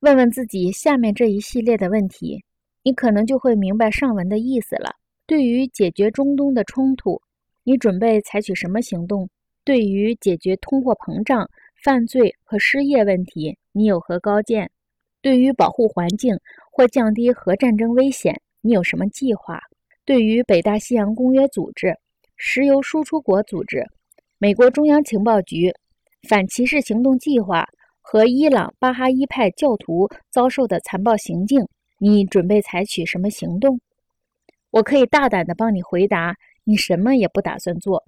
问问自己下面这一系列的问题，你可能就会明白上文的意思了。对于解决中东的冲突，你准备采取什么行动？对于解决通货膨胀、犯罪和失业问题，你有何高见？对于保护环境或降低核战争危险，你有什么计划？对于北大西洋公约组织、石油输出国组织、美国中央情报局、反歧视行动计划和伊朗巴哈伊派教徒遭受的残暴行径，你准备采取什么行动？我可以大胆地帮你回答：你什么也不打算做。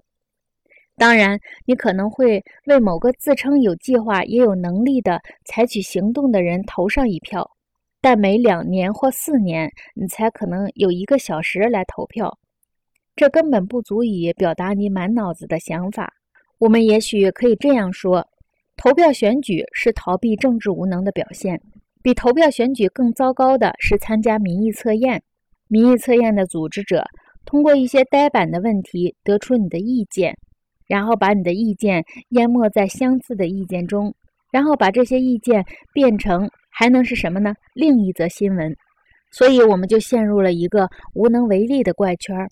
当然，你可能会为某个自称有计划也有能力的采取行动的人投上一票，但每两年或四年，你才可能有一个小时来投票。这根本不足以表达你满脑子的想法。我们也许可以这样说：投票选举是逃避政治无能的表现。比投票选举更糟糕的是参加民意测验。民意测验的组织者通过一些呆板的问题得出你的意见。然后把你的意见淹没在相似的意见中，然后把这些意见变成还能是什么呢？另一则新闻。所以我们就陷入了一个无能为力的怪圈儿。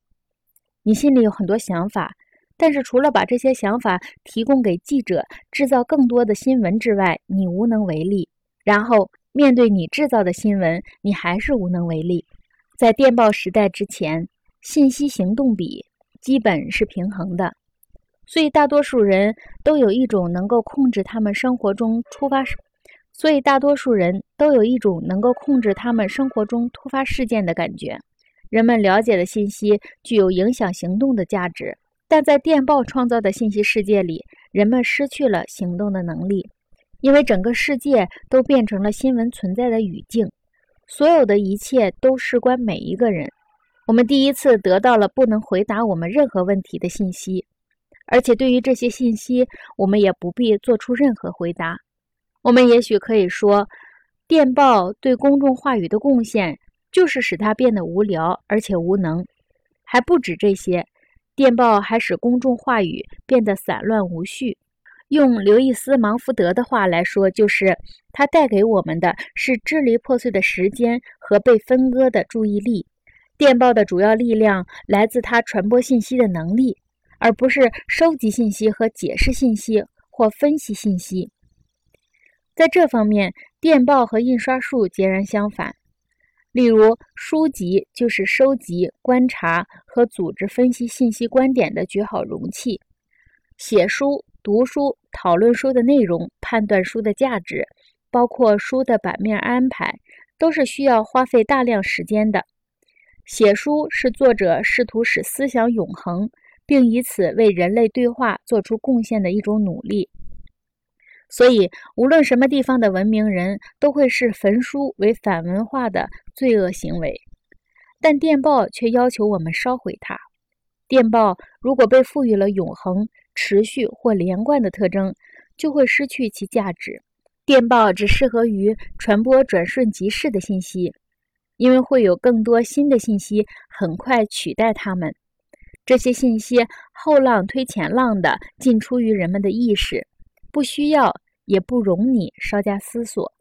你心里有很多想法，但是除了把这些想法提供给记者，制造更多的新闻之外，你无能为力。然后面对你制造的新闻，你还是无能为力。在电报时代之前，信息行动比基本是平衡的。所以，大多数人都有一种能够控制他们生活中突发，所以大多数人都有一种能够控制他们生活中突发事件的感觉。人们了解的信息具有影响行动的价值，但在电报创造的信息世界里，人们失去了行动的能力，因为整个世界都变成了新闻存在的语境，所有的一切都事关每一个人。我们第一次得到了不能回答我们任何问题的信息。而且对于这些信息，我们也不必做出任何回答。我们也许可以说，电报对公众话语的贡献就是使它变得无聊而且无能。还不止这些，电报还使公众话语变得散乱无序。用刘易斯·芒福德的话来说，就是它带给我们的是支离破碎的时间和被分割的注意力。电报的主要力量来自它传播信息的能力。而不是收集信息和解释信息或分析信息。在这方面，电报和印刷术截然相反。例如，书籍就是收集、观察和组织分析信息观点的绝好容器。写书、读书、讨论书的内容、判断书的价值，包括书的版面安排，都是需要花费大量时间的。写书是作者试图使思想永恒。并以此为人类对话做出贡献的一种努力。所以，无论什么地方的文明人都会视焚书为反文化的罪恶行为，但电报却要求我们烧毁它。电报如果被赋予了永恒、持续或连贯的特征，就会失去其价值。电报只适合于传播转瞬即逝的信息，因为会有更多新的信息很快取代它们。这些信息后浪推前浪的进出于人们的意识，不需要也不容你稍加思索。